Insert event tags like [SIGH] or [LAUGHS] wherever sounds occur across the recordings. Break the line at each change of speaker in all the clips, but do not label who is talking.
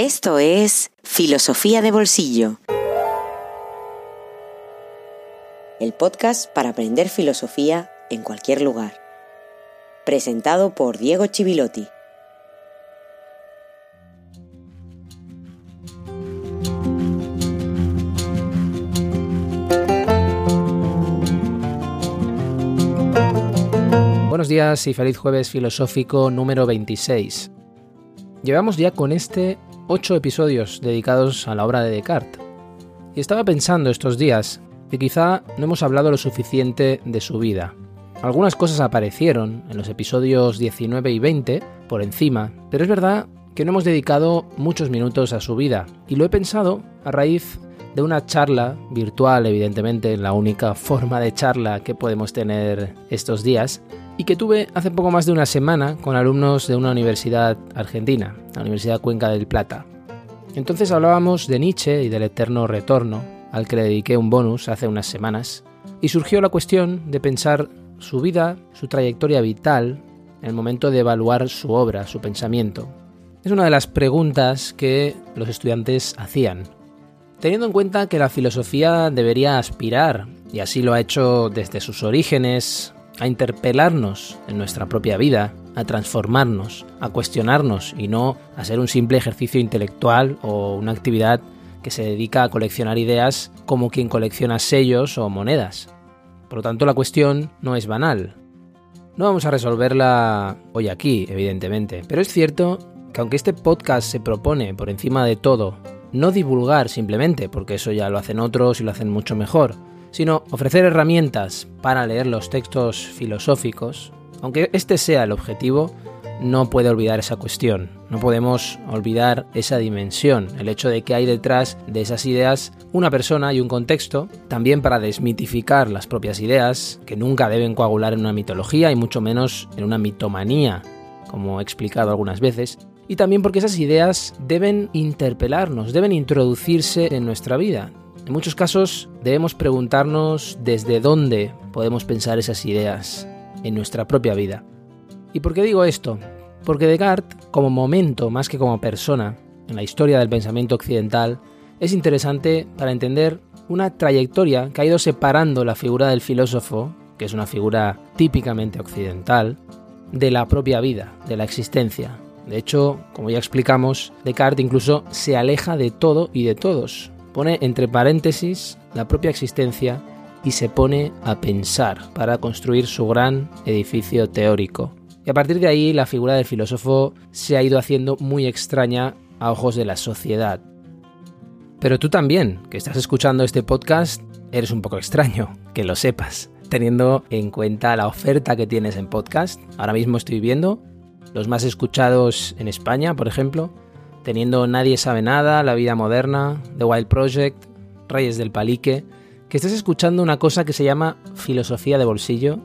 Esto es Filosofía de Bolsillo. El podcast para aprender filosofía en cualquier lugar. Presentado por Diego Chivilotti.
Buenos días y feliz jueves filosófico número 26. Llevamos ya con este ocho episodios dedicados a la obra de Descartes. Y estaba pensando estos días que quizá no hemos hablado lo suficiente de su vida. Algunas cosas aparecieron en los episodios 19 y 20 por encima, pero es verdad que no hemos dedicado muchos minutos a su vida. Y lo he pensado a raíz de una charla virtual, evidentemente, la única forma de charla que podemos tener estos días, y que tuve hace poco más de una semana con alumnos de una universidad argentina, la Universidad Cuenca del Plata. Entonces hablábamos de Nietzsche y del eterno retorno, al que le dediqué un bonus hace unas semanas, y surgió la cuestión de pensar su vida, su trayectoria vital, en el momento de evaluar su obra, su pensamiento. Es una de las preguntas que los estudiantes hacían. Teniendo en cuenta que la filosofía debería aspirar, y así lo ha hecho desde sus orígenes, a interpelarnos en nuestra propia vida, a transformarnos, a cuestionarnos y no a ser un simple ejercicio intelectual o una actividad que se dedica a coleccionar ideas como quien colecciona sellos o monedas. Por lo tanto, la cuestión no es banal. No vamos a resolverla hoy aquí, evidentemente, pero es cierto que aunque este podcast se propone, por encima de todo, no divulgar simplemente, porque eso ya lo hacen otros y lo hacen mucho mejor, sino ofrecer herramientas para leer los textos filosóficos, aunque este sea el objetivo, no puede olvidar esa cuestión, no podemos olvidar esa dimensión, el hecho de que hay detrás de esas ideas una persona y un contexto, también para desmitificar las propias ideas, que nunca deben coagular en una mitología y mucho menos en una mitomanía, como he explicado algunas veces, y también porque esas ideas deben interpelarnos, deben introducirse en nuestra vida, en muchos casos debemos preguntarnos desde dónde podemos pensar esas ideas en nuestra propia vida. ¿Y por qué digo esto? Porque Descartes, como momento más que como persona en la historia del pensamiento occidental, es interesante para entender una trayectoria que ha ido separando la figura del filósofo, que es una figura típicamente occidental, de la propia vida, de la existencia. De hecho, como ya explicamos, Descartes incluso se aleja de todo y de todos, pone entre paréntesis la propia existencia y se pone a pensar para construir su gran edificio teórico. Y a partir de ahí la figura del filósofo se ha ido haciendo muy extraña a ojos de la sociedad. Pero tú también, que estás escuchando este podcast, eres un poco extraño, que lo sepas, teniendo en cuenta la oferta que tienes en podcast. Ahora mismo estoy viendo los más escuchados en España, por ejemplo, teniendo Nadie sabe nada, La vida moderna, The Wild Project, Reyes del Palique, que estés escuchando una cosa que se llama filosofía de bolsillo,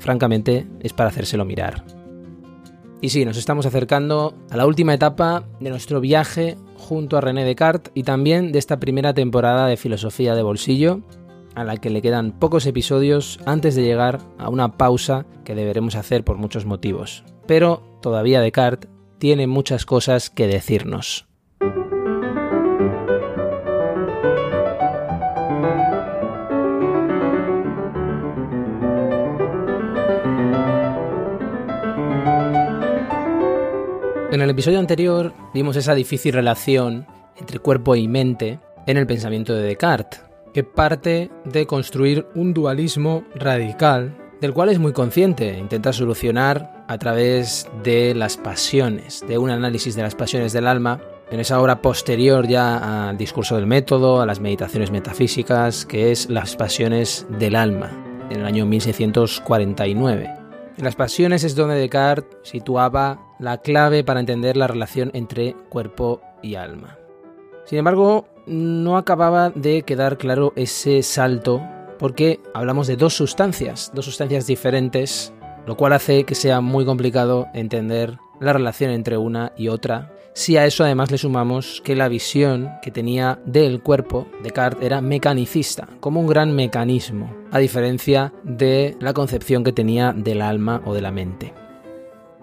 francamente es para hacérselo mirar. Y sí, nos estamos acercando a la última etapa de nuestro viaje junto a René Descartes y también de esta primera temporada de filosofía de bolsillo, a la que le quedan pocos episodios antes de llegar a una pausa que deberemos hacer por muchos motivos. Pero todavía Descartes tiene muchas cosas que decirnos. En el episodio anterior vimos esa difícil relación entre cuerpo y mente en el pensamiento de Descartes, que parte de construir un dualismo radical del cual es muy consciente, intenta solucionar a través de las pasiones, de un análisis de las pasiones del alma, en esa obra posterior ya al discurso del método, a las meditaciones metafísicas, que es Las pasiones del alma, en el año 1649. En las pasiones es donde Descartes situaba la clave para entender la relación entre cuerpo y alma. Sin embargo, no acababa de quedar claro ese salto porque hablamos de dos sustancias, dos sustancias diferentes, lo cual hace que sea muy complicado entender la relación entre una y otra. Si a eso además le sumamos que la visión que tenía del cuerpo Descartes era mecanicista, como un gran mecanismo, a diferencia de la concepción que tenía del alma o de la mente.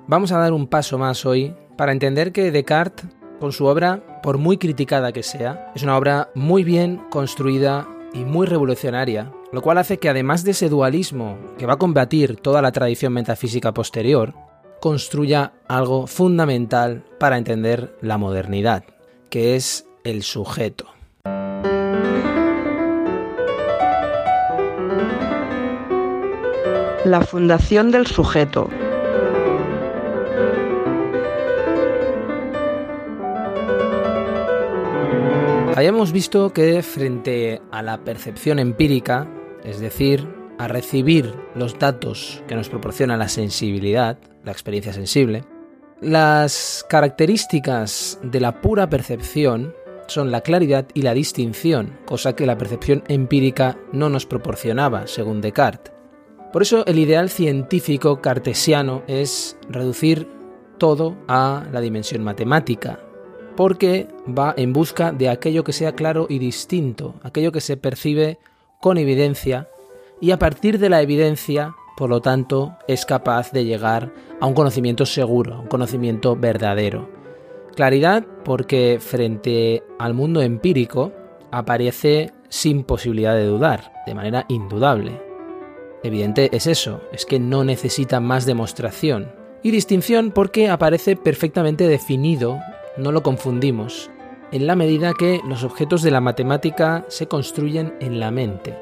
Vamos a dar un paso más hoy para entender que Descartes con su obra, por muy criticada que sea, es una obra muy bien construida y muy revolucionaria, lo cual hace que además de ese dualismo que va a combatir toda la tradición metafísica posterior, construya algo fundamental para entender la modernidad, que es el sujeto.
La fundación del sujeto.
Habíamos visto que frente a la percepción empírica, es decir, a recibir los datos que nos proporciona la sensibilidad, la experiencia sensible, las características de la pura percepción son la claridad y la distinción, cosa que la percepción empírica no nos proporcionaba, según Descartes. Por eso el ideal científico cartesiano es reducir todo a la dimensión matemática, porque va en busca de aquello que sea claro y distinto, aquello que se percibe con evidencia y a partir de la evidencia, por lo tanto, es capaz de llegar a un conocimiento seguro, un conocimiento verdadero. Claridad porque frente al mundo empírico aparece sin posibilidad de dudar, de manera indudable. Evidente es eso, es que no necesita más demostración. Y distinción porque aparece perfectamente definido, no lo confundimos, en la medida que los objetos de la matemática se construyen en la mente.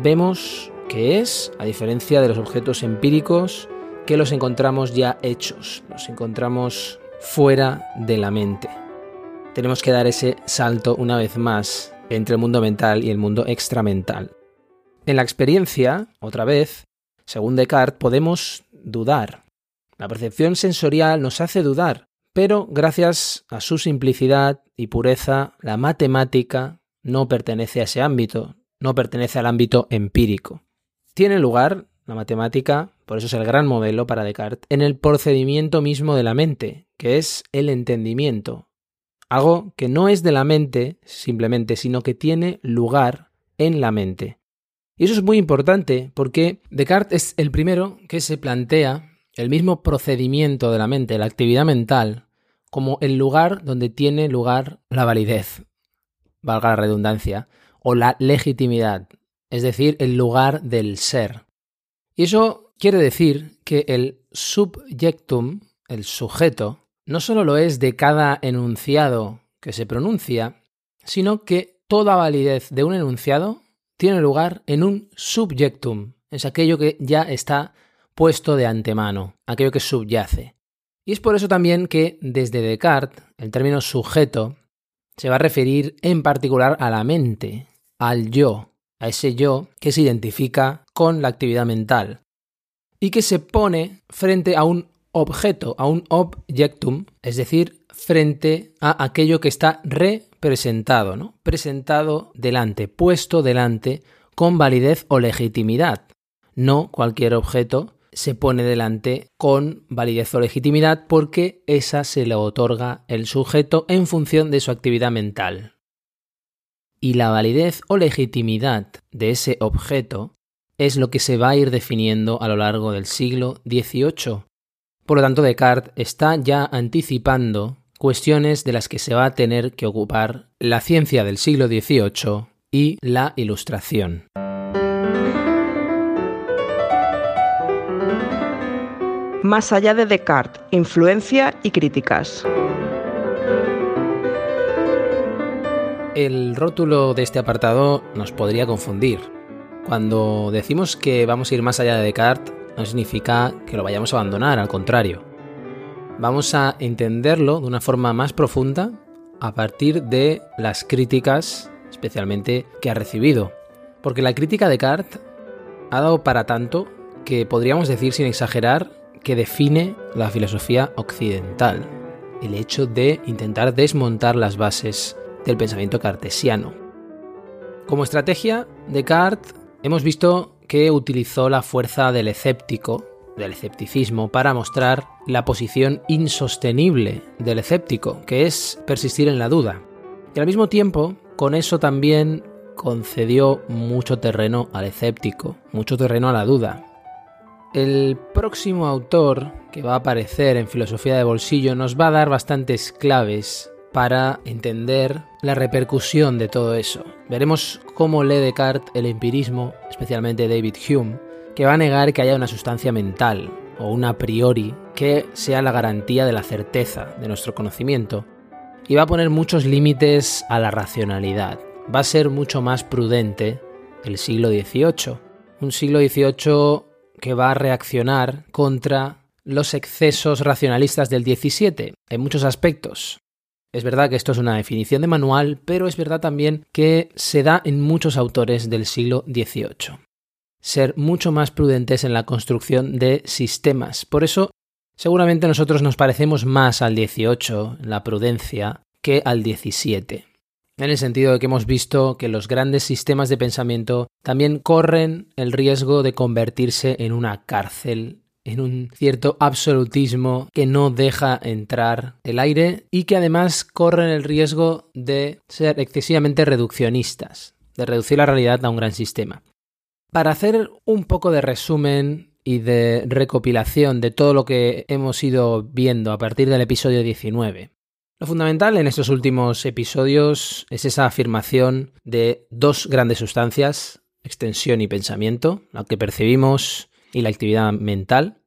Vemos que es, a diferencia de los objetos empíricos, que los encontramos ya hechos, los encontramos fuera de la mente. Tenemos que dar ese salto una vez más entre el mundo mental y el mundo extramental. En la experiencia, otra vez, según Descartes, podemos dudar. La percepción sensorial nos hace dudar, pero gracias a su simplicidad y pureza, la matemática no pertenece a ese ámbito, no pertenece al ámbito empírico. Tiene lugar, la matemática, por eso es el gran modelo para Descartes, en el procedimiento mismo de la mente, que es el entendimiento. Algo que no es de la mente simplemente, sino que tiene lugar en la mente. Y eso es muy importante porque Descartes es el primero que se plantea el mismo procedimiento de la mente, la actividad mental, como el lugar donde tiene lugar la validez, valga la redundancia, o la legitimidad, es decir, el lugar del ser. Y eso quiere decir que el subjectum, el sujeto, no solo lo es de cada enunciado que se pronuncia, sino que toda validez de un enunciado tiene lugar en un subjectum, es aquello que ya está puesto de antemano, aquello que subyace. Y es por eso también que desde Descartes el término sujeto se va a referir en particular a la mente, al yo, a ese yo que se identifica con la actividad mental y que se pone frente a un objeto, a un objectum, es decir, frente a aquello que está representado, ¿no? Presentado delante, puesto delante con validez o legitimidad. No cualquier objeto se pone delante con validez o legitimidad porque esa se le otorga el sujeto en función de su actividad mental. Y la validez o legitimidad de ese objeto es lo que se va a ir definiendo a lo largo del siglo XVIII. Por lo tanto, Descartes está ya anticipando cuestiones de las que se va a tener que ocupar la ciencia del siglo XVIII y la ilustración.
Más allá de Descartes, influencia y críticas.
El rótulo de este apartado nos podría confundir. Cuando decimos que vamos a ir más allá de Descartes, no significa que lo vayamos a abandonar, al contrario. Vamos a entenderlo de una forma más profunda a partir de las críticas, especialmente que ha recibido. Porque la crítica de Descartes ha dado para tanto que podríamos decir sin exagerar que define la filosofía occidental, el hecho de intentar desmontar las bases del pensamiento cartesiano. Como estrategia, Descartes hemos visto que utilizó la fuerza del escéptico, del escepticismo, para mostrar la posición insostenible del escéptico, que es persistir en la duda. Y al mismo tiempo, con eso también concedió mucho terreno al escéptico, mucho terreno a la duda, el próximo autor que va a aparecer en Filosofía de Bolsillo nos va a dar bastantes claves para entender la repercusión de todo eso. Veremos cómo lee Descartes el empirismo, especialmente David Hume, que va a negar que haya una sustancia mental o una a priori que sea la garantía de la certeza de nuestro conocimiento y va a poner muchos límites a la racionalidad. Va a ser mucho más prudente el siglo XVIII, un siglo XVIII que va a reaccionar contra los excesos racionalistas del XVII en muchos aspectos. Es verdad que esto es una definición de manual, pero es verdad también que se da en muchos autores del siglo XVIII. Ser mucho más prudentes en la construcción de sistemas. Por eso, seguramente nosotros nos parecemos más al XVIII, en la prudencia, que al XVII. En el sentido de que hemos visto que los grandes sistemas de pensamiento también corren el riesgo de convertirse en una cárcel en un cierto absolutismo que no deja entrar el aire y que además corren el riesgo de ser excesivamente reduccionistas, de reducir la realidad a un gran sistema. Para hacer un poco de resumen y de recopilación de todo lo que hemos ido viendo a partir del episodio 19. Lo fundamental en estos últimos episodios es esa afirmación de dos grandes sustancias, extensión y pensamiento, lo que percibimos y la actividad mental,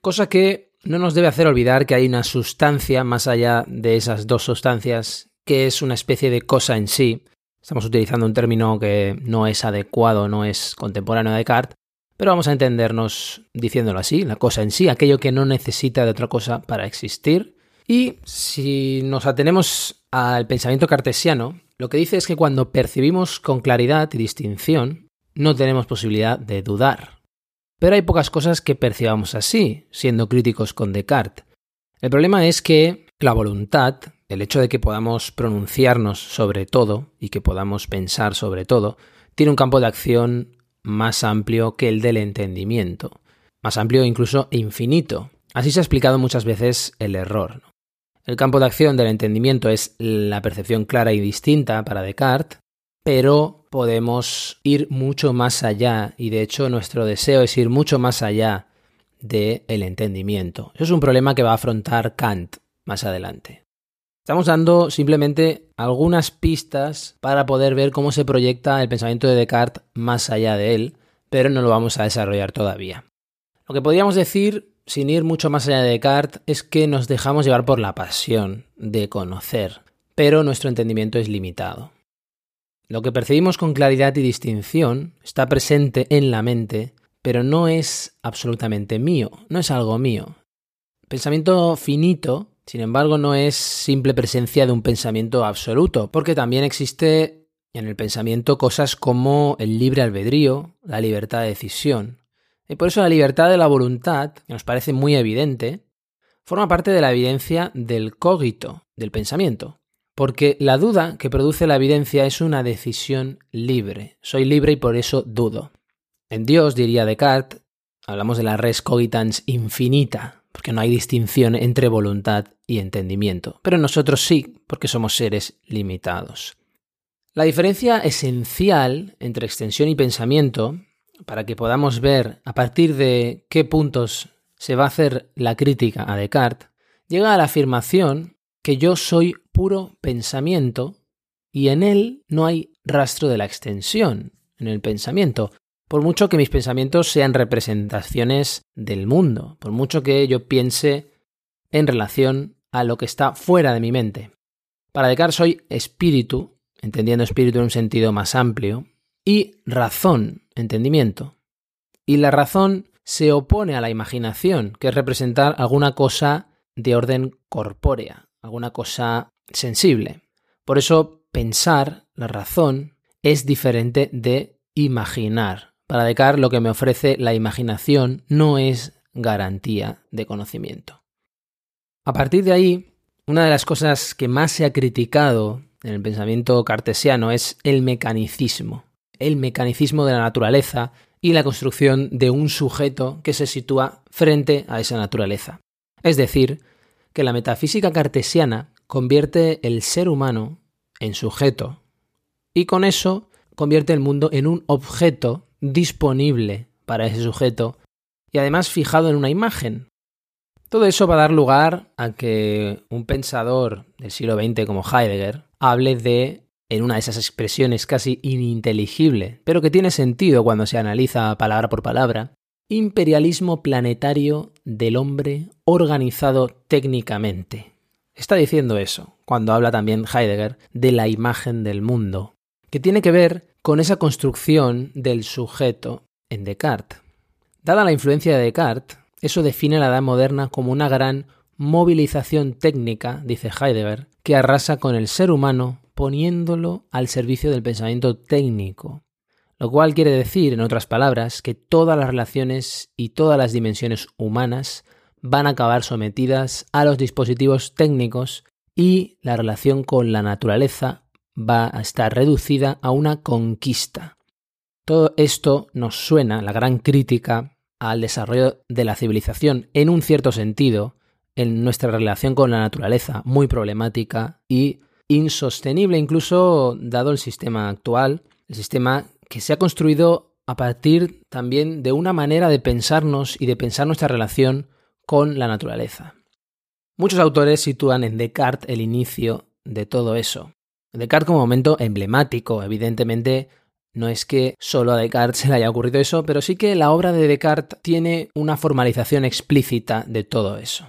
cosa que no nos debe hacer olvidar que hay una sustancia más allá de esas dos sustancias que es una especie de cosa en sí. Estamos utilizando un término que no es adecuado, no es contemporáneo a Descartes, pero vamos a entendernos diciéndolo así, la cosa en sí, aquello que no necesita de otra cosa para existir. Y si nos atenemos al pensamiento cartesiano, lo que dice es que cuando percibimos con claridad y distinción, no tenemos posibilidad de dudar. Pero hay pocas cosas que percibamos así, siendo críticos con Descartes. El problema es que la voluntad, el hecho de que podamos pronunciarnos sobre todo y que podamos pensar sobre todo, tiene un campo de acción más amplio que el del entendimiento, más amplio e incluso infinito. Así se ha explicado muchas veces el error. El campo de acción del entendimiento es la percepción clara y distinta para Descartes, pero podemos ir mucho más allá y de hecho nuestro deseo es ir mucho más allá del el entendimiento. Eso es un problema que va a afrontar Kant más adelante. Estamos dando simplemente algunas pistas para poder ver cómo se proyecta el pensamiento de Descartes más allá de él, pero no lo vamos a desarrollar todavía. Lo que podríamos decir, sin ir mucho más allá de Descartes, es que nos dejamos llevar por la pasión de conocer, pero nuestro entendimiento es limitado. Lo que percibimos con claridad y distinción está presente en la mente, pero no es absolutamente mío, no es algo mío. Pensamiento finito, sin embargo, no es simple presencia de un pensamiento absoluto, porque también existe en el pensamiento cosas como el libre albedrío, la libertad de decisión. Y por eso la libertad de la voluntad, que nos parece muy evidente, forma parte de la evidencia del cogito, del pensamiento. Porque la duda que produce la evidencia es una decisión libre. Soy libre y por eso dudo. En Dios, diría Descartes, hablamos de la res cogitans infinita, porque no hay distinción entre voluntad y entendimiento. Pero nosotros sí, porque somos seres limitados. La diferencia esencial entre extensión y pensamiento, para que podamos ver a partir de qué puntos se va a hacer la crítica a Descartes, llega a la afirmación que yo soy puro pensamiento y en él no hay rastro de la extensión en el pensamiento. Por mucho que mis pensamientos sean representaciones del mundo, por mucho que yo piense en relación a lo que está fuera de mi mente. Para Descartes soy espíritu, entendiendo espíritu en un sentido más amplio, y razón, entendimiento. Y la razón se opone a la imaginación, que es representar alguna cosa de orden corpórea, alguna cosa sensible. Por eso pensar, la razón, es diferente de imaginar. Para Descartes lo que me ofrece la imaginación no es garantía de conocimiento. A partir de ahí, una de las cosas que más se ha criticado en el pensamiento cartesiano es el mecanicismo, el mecanicismo de la naturaleza y la construcción de un sujeto que se sitúa frente a esa naturaleza. Es decir, que la metafísica cartesiana convierte el ser humano en sujeto y con eso convierte el mundo en un objeto disponible para ese sujeto y además fijado en una imagen. Todo eso va a dar lugar a que un pensador del siglo XX como Heidegger hable de, en una de esas expresiones casi ininteligible, pero que tiene sentido cuando se analiza palabra por palabra, imperialismo planetario del hombre organizado técnicamente. Está diciendo eso, cuando habla también Heidegger de la imagen del mundo, que tiene que ver con esa construcción del sujeto en Descartes. Dada la influencia de Descartes, eso define la edad moderna como una gran movilización técnica, dice Heidegger, que arrasa con el ser humano poniéndolo al servicio del pensamiento técnico. Lo cual quiere decir, en otras palabras, que todas las relaciones y todas las dimensiones humanas van a acabar sometidas a los dispositivos técnicos y la relación con la naturaleza va a estar reducida a una conquista. Todo esto nos suena, la gran crítica al desarrollo de la civilización en un cierto sentido, en nuestra relación con la naturaleza, muy problemática y insostenible incluso dado el sistema actual, el sistema que se ha construido a partir también de una manera de pensarnos y de pensar nuestra relación con la naturaleza. Muchos autores sitúan en Descartes el inicio de todo eso. Descartes como momento emblemático, evidentemente no es que solo a Descartes [LAUGHS] se le haya ocurrido eso, pero sí que la obra de Descartes tiene una formalización explícita de todo eso.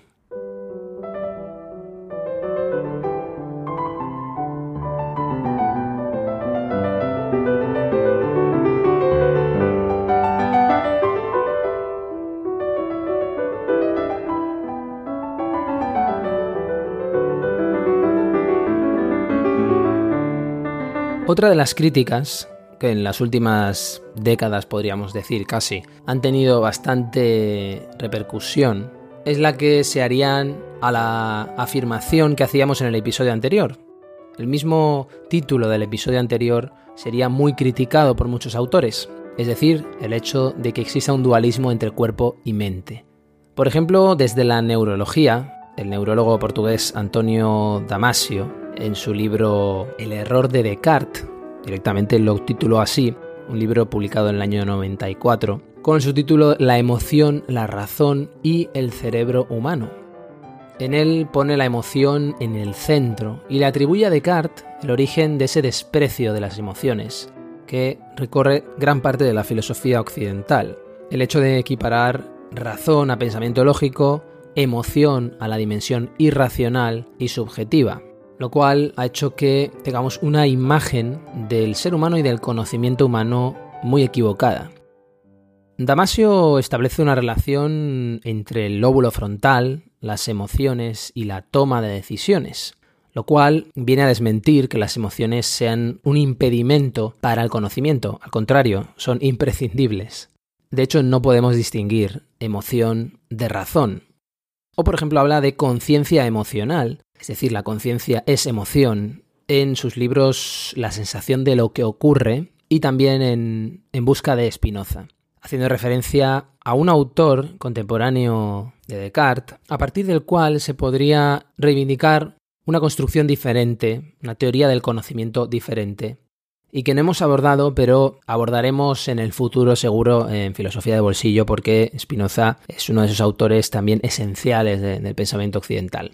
Otra de las críticas que en las últimas décadas podríamos decir casi han tenido bastante repercusión es la que se harían a la afirmación que hacíamos en el episodio anterior. El mismo título del episodio anterior sería muy criticado por muchos autores, es decir, el hecho de que exista un dualismo entre cuerpo y mente. Por ejemplo, desde la neurología, el neurólogo portugués Antonio Damasio, en su libro El error de Descartes, directamente lo tituló así, un libro publicado en el año 94, con el subtítulo La emoción, la razón y el cerebro humano. En él pone la emoción en el centro y le atribuye a Descartes el origen de ese desprecio de las emociones, que recorre gran parte de la filosofía occidental. El hecho de equiparar razón a pensamiento lógico, emoción a la dimensión irracional y subjetiva lo cual ha hecho que tengamos una imagen del ser humano y del conocimiento humano muy equivocada. Damasio establece una relación entre el lóbulo frontal, las emociones y la toma de decisiones, lo cual viene a desmentir que las emociones sean un impedimento para el conocimiento, al contrario, son imprescindibles. De hecho, no podemos distinguir emoción de razón. O por ejemplo habla de conciencia emocional, es decir, la conciencia es emoción, en sus libros La sensación de lo que ocurre y también en En busca de Spinoza, haciendo referencia a un autor contemporáneo de Descartes, a partir del cual se podría reivindicar una construcción diferente, una teoría del conocimiento diferente, y que no hemos abordado, pero abordaremos en el futuro seguro en filosofía de bolsillo, porque Spinoza es uno de esos autores también esenciales del pensamiento occidental.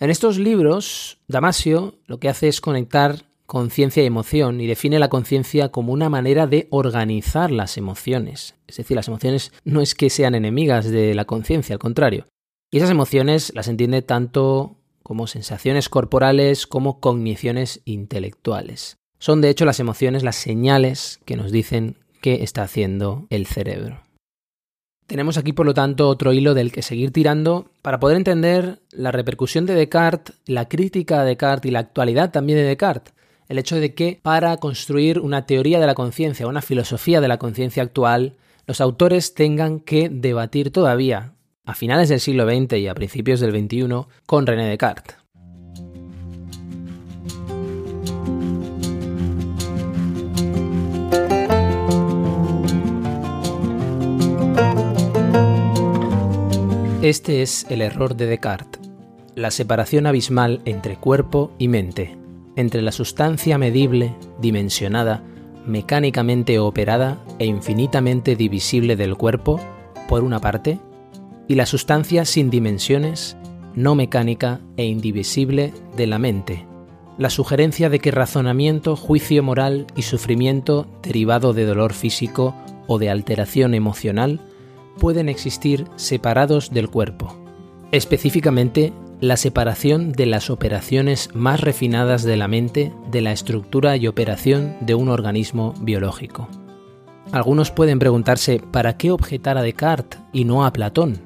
En estos libros, Damasio lo que hace es conectar conciencia y emoción y define la conciencia como una manera de organizar las emociones. Es decir, las emociones no es que sean enemigas de la conciencia, al contrario. Y esas emociones las entiende tanto como sensaciones corporales como cogniciones intelectuales. Son de hecho las emociones las señales que nos dicen qué está haciendo el cerebro. Tenemos aquí, por lo tanto, otro hilo del que seguir tirando para poder entender la repercusión de Descartes, la crítica de Descartes y la actualidad también de Descartes. El hecho de que para construir una teoría de la conciencia, una filosofía de la conciencia actual, los autores tengan que debatir todavía, a finales del siglo XX y a principios del XXI, con René Descartes. Este es el error de Descartes, la separación abismal entre cuerpo y mente, entre la sustancia medible, dimensionada, mecánicamente operada e infinitamente divisible del cuerpo, por una parte, y la sustancia sin dimensiones, no mecánica e indivisible de la mente. La sugerencia de que razonamiento, juicio moral y sufrimiento derivado de dolor físico o de alteración emocional pueden existir separados del cuerpo. Específicamente, la separación de las operaciones más refinadas de la mente de la estructura y operación de un organismo biológico. Algunos pueden preguntarse para qué objetar a Descartes y no a Platón,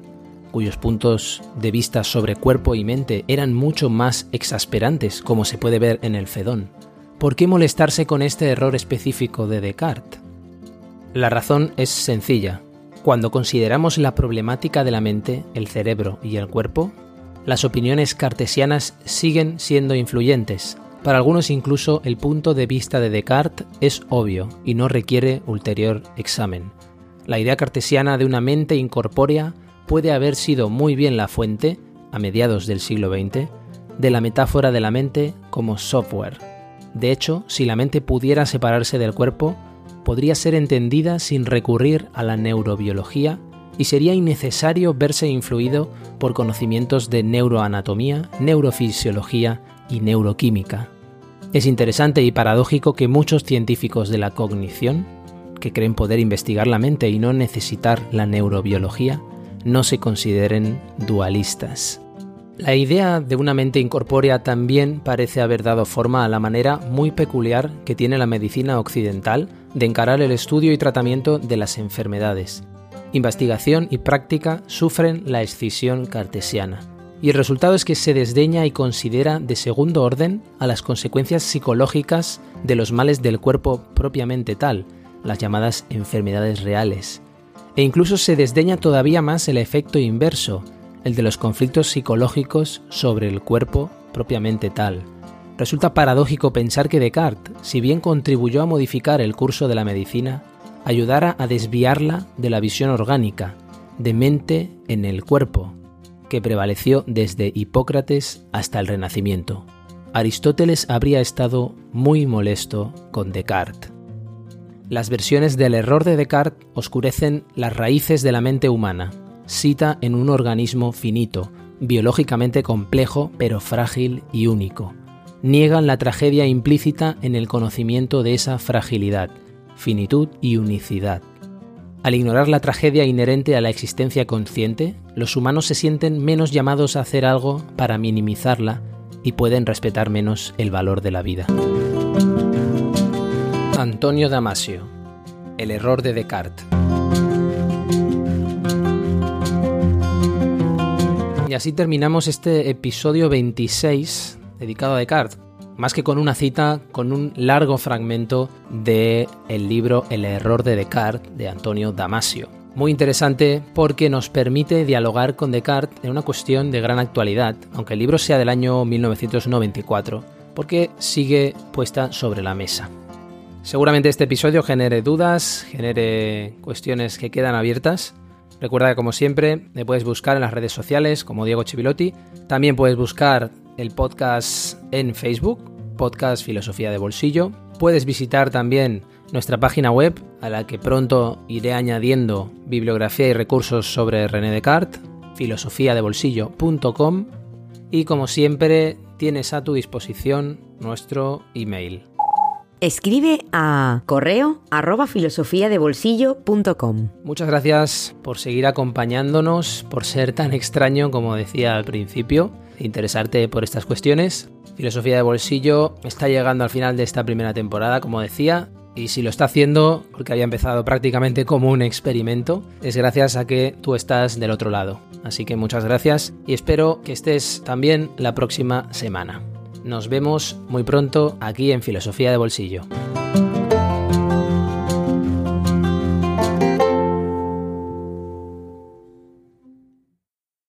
cuyos puntos de vista sobre cuerpo y mente eran mucho más exasperantes, como se puede ver en el Fedón. ¿Por qué molestarse con este error específico de Descartes? La razón es sencilla. Cuando consideramos la problemática de la mente, el cerebro y el cuerpo, las opiniones cartesianas siguen siendo influyentes. Para algunos incluso el punto de vista de Descartes es obvio y no requiere ulterior examen. La idea cartesiana de una mente incorpórea puede haber sido muy bien la fuente, a mediados del siglo XX, de la metáfora de la mente como software. De hecho, si la mente pudiera separarse del cuerpo, podría ser entendida sin recurrir a la neurobiología y sería innecesario verse influido por conocimientos de neuroanatomía, neurofisiología y neuroquímica. Es interesante y paradójico que muchos científicos de la cognición, que creen poder investigar la mente y no necesitar la neurobiología, no se consideren dualistas. La idea de una mente incorpórea también parece haber dado forma a la manera muy peculiar que tiene la medicina occidental de encarar el estudio y tratamiento de las enfermedades, investigación y práctica sufren la escisión cartesiana. Y el resultado es que se desdeña y considera de segundo orden a las consecuencias psicológicas de los males del cuerpo propiamente tal, las llamadas enfermedades reales. E incluso se desdeña todavía más el efecto inverso, el de los conflictos psicológicos sobre el cuerpo propiamente tal. Resulta paradójico pensar que Descartes, si bien contribuyó a modificar el curso de la medicina, ayudara a desviarla de la visión orgánica, de mente en el cuerpo, que prevaleció desde Hipócrates hasta el Renacimiento. Aristóteles habría estado muy molesto con Descartes. Las versiones del error de Descartes oscurecen las raíces de la mente humana, cita en un organismo finito, biológicamente complejo pero frágil y único. Niegan la tragedia implícita en el conocimiento de esa fragilidad finitud y unicidad. Al ignorar la tragedia inherente a la existencia consciente, los humanos se sienten menos llamados a hacer algo para minimizarla y pueden respetar menos el valor de la vida. Antonio Damasio El error de Descartes Y así terminamos este episodio 26 dedicado a Descartes más que con una cita, con un largo fragmento del el libro El error de Descartes de Antonio Damasio. Muy interesante porque nos permite dialogar con Descartes en una cuestión de gran actualidad, aunque el libro sea del año 1994, porque sigue puesta sobre la mesa. Seguramente este episodio genere dudas, genere cuestiones que quedan abiertas. Recuerda que como siempre me puedes buscar en las redes sociales como Diego Chivilotti. También puedes buscar el podcast en Facebook, Podcast Filosofía de Bolsillo. Puedes visitar también nuestra página web, a la que pronto iré añadiendo bibliografía y recursos sobre René Descartes, filosofiadebolsillo.com y como siempre tienes a tu disposición nuestro email.
Escribe a correo arroba filosofiadebolsillo.com.
Muchas gracias por seguir acompañándonos, por ser tan extraño como decía al principio interesarte por estas cuestiones. Filosofía de Bolsillo está llegando al final de esta primera temporada, como decía, y si lo está haciendo, porque había empezado prácticamente como un experimento, es gracias a que tú estás del otro lado. Así que muchas gracias y espero que estés también la próxima semana. Nos vemos muy pronto aquí en Filosofía de Bolsillo.